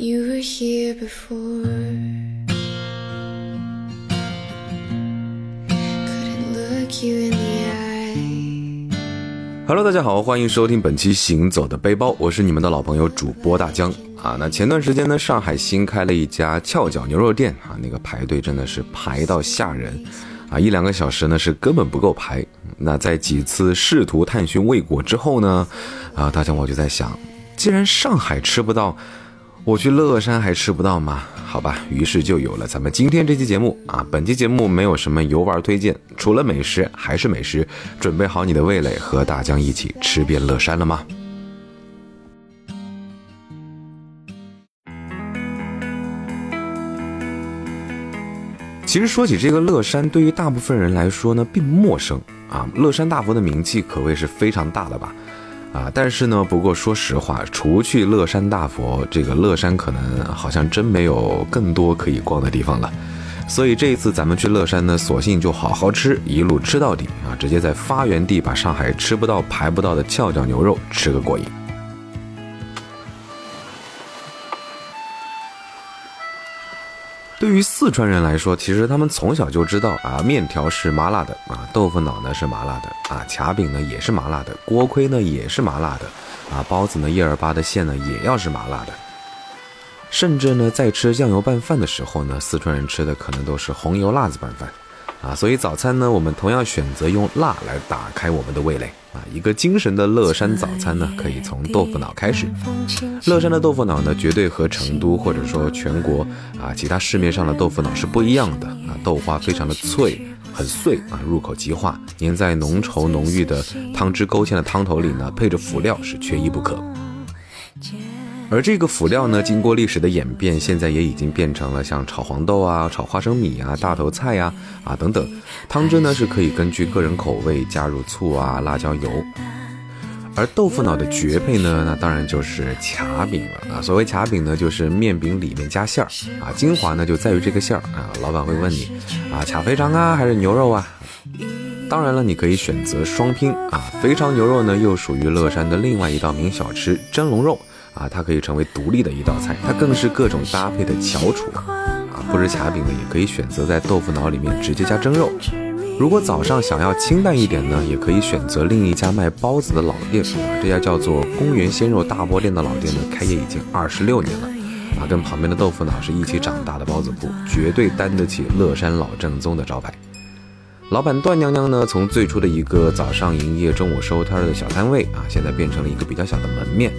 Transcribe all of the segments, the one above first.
you were here before. Couldn't look you in the eye. Hello，大家好，欢迎收听本期《行走的背包》，我是你们的老朋友主播大江啊。那前段时间呢，上海新开了一家翘脚牛肉店啊，那个排队真的是排到吓人啊，一两个小时呢是根本不够排。那在几次试图探寻未果之后呢，啊，大江我就在想，既然上海吃不到，我去乐山还吃不到吗？好吧，于是就有了咱们今天这期节目啊。本期节目没有什么游玩推荐，除了美食还是美食。准备好你的味蕾，和大江一起吃遍乐山了吗？其实说起这个乐山，对于大部分人来说呢，并不陌生啊。乐山大佛的名气可谓是非常大的吧？啊，但是呢，不过说实话，除去乐山大佛，这个乐山可能好像真没有更多可以逛的地方了。所以这一次咱们去乐山呢，索性就好好吃，一路吃到底啊！直接在发源地把上海吃不到、排不到的翘脚牛肉吃个过瘾。于四川人来说，其实他们从小就知道啊，面条是麻辣的啊，豆腐脑呢是麻辣的啊，卡饼呢也是麻辣的，锅盔呢也是麻辣的啊，包子呢一二八的馅呢也要是麻辣的。甚至呢，在吃酱油拌饭的时候呢，四川人吃的可能都是红油辣子拌饭，啊，所以早餐呢，我们同样选择用辣来打开我们的味蕾，啊，一个精神的乐山早餐呢，可以从豆腐脑开始。乐山的豆腐脑呢，绝对和成都或者说全国啊其他市面上的豆腐脑是不一样的，啊，豆花非常的脆，很碎，啊，入口即化，粘在浓稠浓郁的汤汁勾芡的汤头里呢，配着辅料是缺一不可。而这个辅料呢，经过历史的演变，现在也已经变成了像炒黄豆啊、炒花生米啊、大头菜呀啊等等。汤汁呢是可以根据个人口味加入醋啊、辣椒油。而豆腐脑的绝配呢，那当然就是卡饼了啊。所谓卡饼呢，就是面饼里面加馅儿啊，精华呢就在于这个馅儿啊。老板会问你啊，卡肥肠啊还是牛肉啊？当然了，你可以选择双拼啊。肥肠牛肉呢，又属于乐山的另外一道名小吃——蒸笼肉。啊，它可以成为独立的一道菜，它更是各种搭配的翘楚。啊，不吃卡饼呢，也可以选择在豆腐脑里面直接加蒸肉。如果早上想要清淡一点呢，也可以选择另一家卖包子的老店。这家叫做公园鲜肉大波店的老店呢，开业已经二十六年了。啊，跟旁边的豆腐脑是一起长大的包子铺，绝对担得起乐山老正宗的招牌。老板段娘娘呢，从最初的一个早上营业、中午收摊的小摊位啊，现在变成了一个比较小的门面。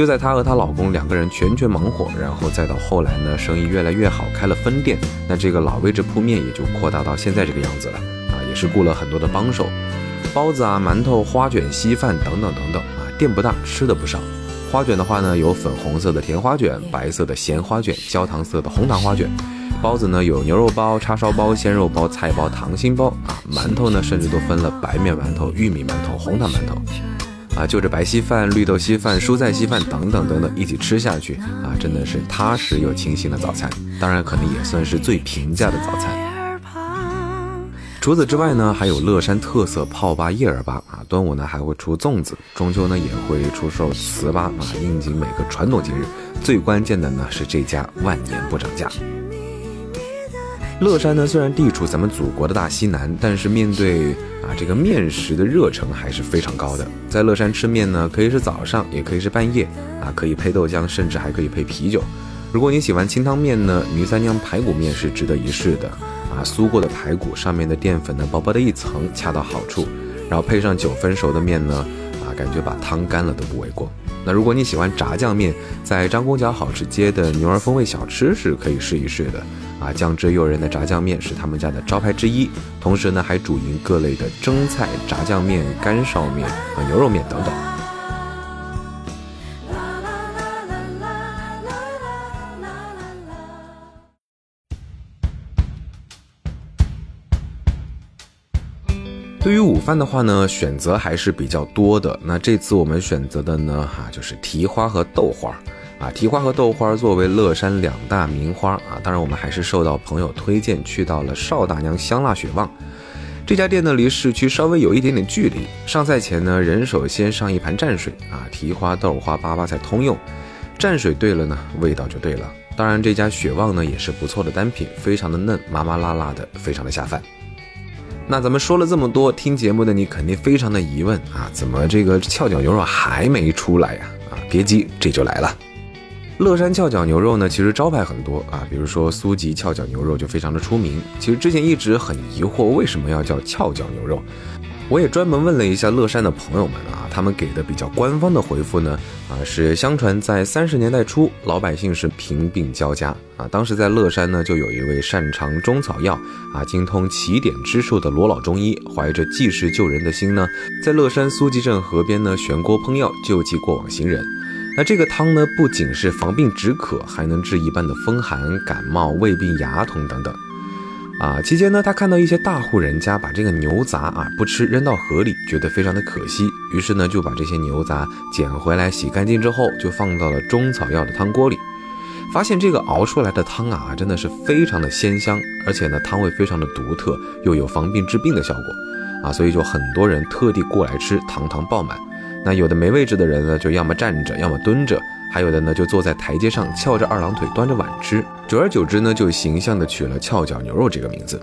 就在她和她老公两个人全权忙活，然后再到后来呢，生意越来越好，开了分店，那这个老位置铺面也就扩大到现在这个样子了啊，也是雇了很多的帮手，包子啊、馒头、花卷、稀饭等等等等啊，店不大，吃的不少。花卷的话呢，有粉红色的甜花卷、白色的咸花卷、焦糖色的红糖花卷。包子呢有牛肉包、叉烧包、鲜肉包、菜包、糖心包啊，馒头呢甚至都分了白面馒头、玉米馒头、红糖馒头，啊，就着白稀饭、绿豆稀饭、蔬菜稀饭等等等等一起吃下去啊，真的是踏实又清新的早餐，当然可能也算是最平价的早餐。除此之外呢，还有乐山特色泡粑叶儿粑啊，端午呢还会出粽子，中秋呢也会出售糍粑啊，应景每个传统节日。最关键的呢是这家万年不涨价。乐山呢，虽然地处咱们祖国的大西南，但是面对啊这个面食的热诚还是非常高的。在乐山吃面呢，可以是早上，也可以是半夜，啊可以配豆浆，甚至还可以配啤酒。如果你喜欢清汤面呢，女三娘排骨面是值得一试的。啊，酥过的排骨上面的淀粉呢，薄薄的一层，恰到好处。然后配上九分熟的面呢，啊感觉把汤干了都不为过。那如果你喜欢炸酱面，在张公桥好吃街的牛儿风味小吃是可以试一试的。啊，酱汁诱人的炸酱面是他们家的招牌之一，同时呢还主营各类的蒸菜、炸酱面、干烧面和牛肉面等等。对于午饭的话呢，选择还是比较多的。那这次我们选择的呢，哈就是蹄花和豆花。啊，蹄花和豆花作为乐山两大名花啊，当然我们还是受到朋友推荐去到了邵大娘香辣雪旺这家店呢，离市区稍微有一点点距离。上菜前呢，人手先上一盘蘸水啊，蹄花、豆花、粑粑菜通用。蘸水对了呢，味道就对了。当然，这家雪旺呢也是不错的单品，非常的嫩，麻麻辣辣的，非常的下饭。那咱们说了这么多，听节目的你肯定非常的疑问啊，怎么这个翘脚牛肉还没出来呀？啊，别急，这就来了。乐山翘脚牛肉呢，其实招牌很多啊，比如说苏记翘脚牛肉就非常的出名。其实之前一直很疑惑，为什么要叫翘脚牛肉？我也专门问了一下乐山的朋友们啊，他们给的比较官方的回复呢，啊是相传在三十年代初，老百姓是贫病交加啊，当时在乐山呢就有一位擅长中草药啊、精通奇点之术的罗老中医，怀着济世救人的心呢，在乐山苏集镇河边呢悬锅烹药，救济过往行人。那这个汤呢，不仅是防病止渴，还能治一般的风寒、感冒、胃病、牙痛等等。啊，期间呢，他看到一些大户人家把这个牛杂啊不吃扔到河里，觉得非常的可惜，于是呢就把这些牛杂捡回来洗干净之后，就放到了中草药的汤锅里，发现这个熬出来的汤啊真的是非常的鲜香，而且呢汤味非常的独特，又有防病治病的效果，啊，所以就很多人特地过来吃，堂堂爆满。那有的没位置的人呢，就要么站着，要么蹲着。还有的呢，就坐在台阶上翘着二郎腿端着碗吃，久而久之呢，就形象的取了翘脚牛肉这个名字。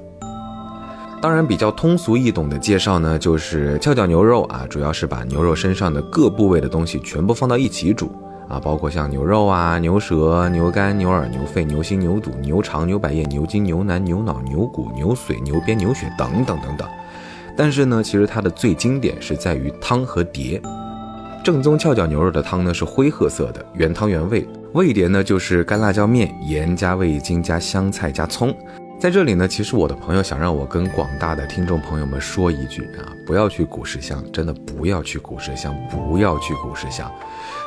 当然，比较通俗易懂的介绍呢，就是翘脚牛肉啊，主要是把牛肉身上的各部位的东西全部放到一起煮啊，包括像牛肉啊、牛舌、牛肝、牛耳、牛肺、牛心、牛肚、牛肠、牛百叶、牛筋、牛腩、牛脑、牛骨、牛髓、牛鞭、牛血等等等等。但是呢，其实它的最经典是在于汤和碟。正宗翘脚牛肉的汤呢是灰褐色的，原汤原味。味碟呢就是干辣椒面，盐加味精加香菜加葱。在这里呢，其实我的朋友想让我跟广大的听众朋友们说一句啊，不要去古石乡，真的不要去古石乡，不要去古石乡。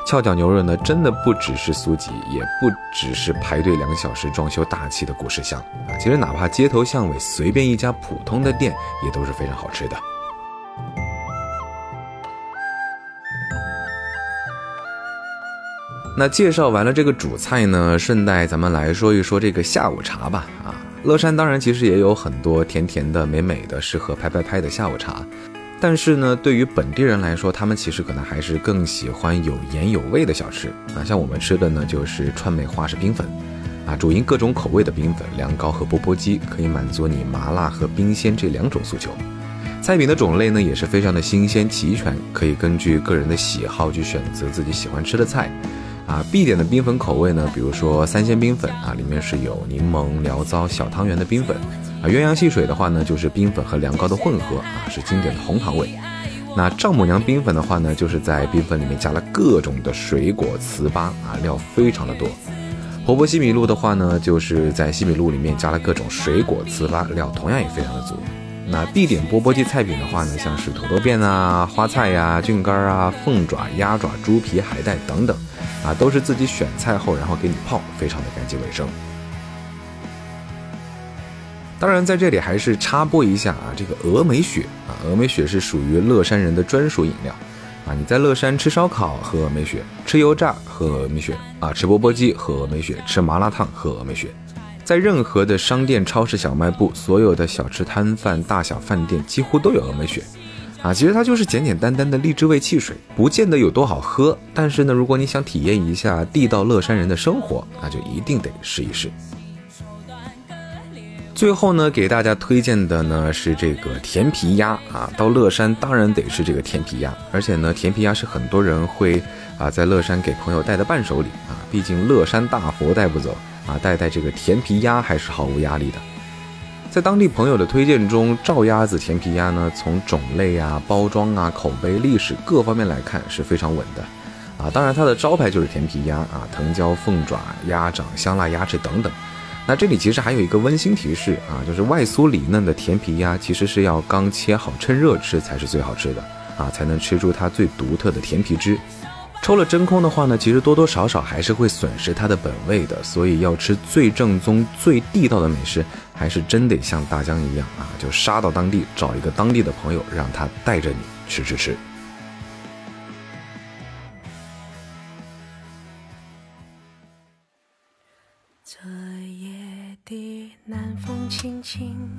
翘脚牛肉呢，真的不只是苏吉，也不只是排队两小时装修大气的古石乡啊。其实哪怕街头巷尾随便一家普通的店，也都是非常好吃的。那介绍完了这个主菜呢，顺带咱们来说一说这个下午茶吧。啊，乐山当然其实也有很多甜甜的、美美的、适合拍拍拍的下午茶，但是呢，对于本地人来说，他们其实可能还是更喜欢有盐有味的小吃啊。像我们吃的呢，就是川美花式冰粉，啊，主营各种口味的冰粉、凉糕和钵钵鸡，可以满足你麻辣和冰鲜这两种诉求。菜品的种类呢，也是非常的新鲜齐全，可以根据个人的喜好去选择自己喜欢吃的菜。啊，必点的冰粉口味呢，比如说三鲜冰粉啊，里面是有柠檬、醪糟、小汤圆的冰粉啊。鸳鸯戏水的话呢，就是冰粉和凉糕的混合啊，是经典的红糖味。那丈母娘冰粉的话呢，就是在冰粉里面加了各种的水果糍粑啊，料非常的多。婆婆西米露的话呢，就是在西米露里面加了各种水果糍粑，料同样也非常的足。那必点钵钵鸡菜品的话呢，像是土豆片啊、花菜呀、菌干啊、凤爪、鸭爪、猪皮、海带等等。啊，都是自己选菜后，然后给你泡，非常的干净卫生。当然，在这里还是插播一下啊，这个峨眉雪啊，峨眉雪是属于乐山人的专属饮料啊。你在乐山吃烧烤喝峨眉雪，吃油炸喝峨眉雪啊，吃钵钵鸡喝峨眉雪，吃麻辣烫喝峨眉雪。在任何的商店、超市、小卖部，所有的小吃摊贩、大小饭店几乎都有峨眉雪。啊，其实它就是简简单单的荔枝味汽水，不见得有多好喝。但是呢，如果你想体验一下地道乐山人的生活，那就一定得试一试。最后呢，给大家推荐的呢是这个甜皮鸭啊，到乐山当然得是这个甜皮鸭，而且呢，甜皮鸭是很多人会啊在乐山给朋友带的伴手礼啊，毕竟乐山大佛带不走啊，带带这个甜皮鸭还是毫无压力的。在当地朋友的推荐中，赵鸭子甜皮鸭呢，从种类啊、包装啊、口碑、历史各方面来看是非常稳的，啊，当然它的招牌就是甜皮鸭啊，藤椒、凤爪、鸭掌、香辣鸭翅等等。那这里其实还有一个温馨提示啊，就是外酥里嫩的甜皮鸭其实是要刚切好趁热吃才是最好吃的啊，才能吃出它最独特的甜皮汁。抽了真空的话呢，其实多多少少还是会损失它的本味的，所以要吃最正宗、最地道的美食，还是真得像大江一样啊，就杀到当地，找一个当地的朋友，让他带着你吃吃吃。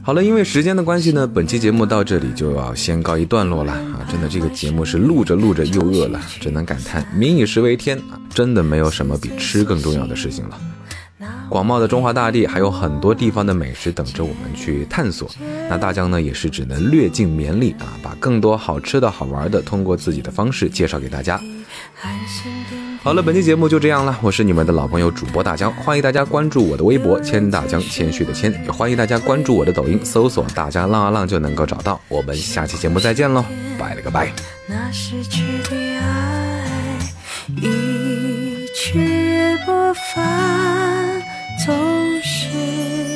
好了，因为时间的关系呢，本期节目到这里就要先告一段落了啊！真的，这个节目是录着录着又饿了，只能感叹民以食为天啊！真的没有什么比吃更重要的事情了。广袤的中华大地还有很多地方的美食等着我们去探索，那大江呢也是只能略尽绵力啊，把更多好吃的好玩的通过自己的方式介绍给大家。好了，本期节目就这样了，我是你们的老朋友主播大江，欢迎大家关注我的微博，谦大江，谦虚的谦，也欢迎大家关注我的抖音，搜索大江浪啊浪就能够找到我们，下期节目再见喽。拜了个拜。那失去的爱，一去不返，总是。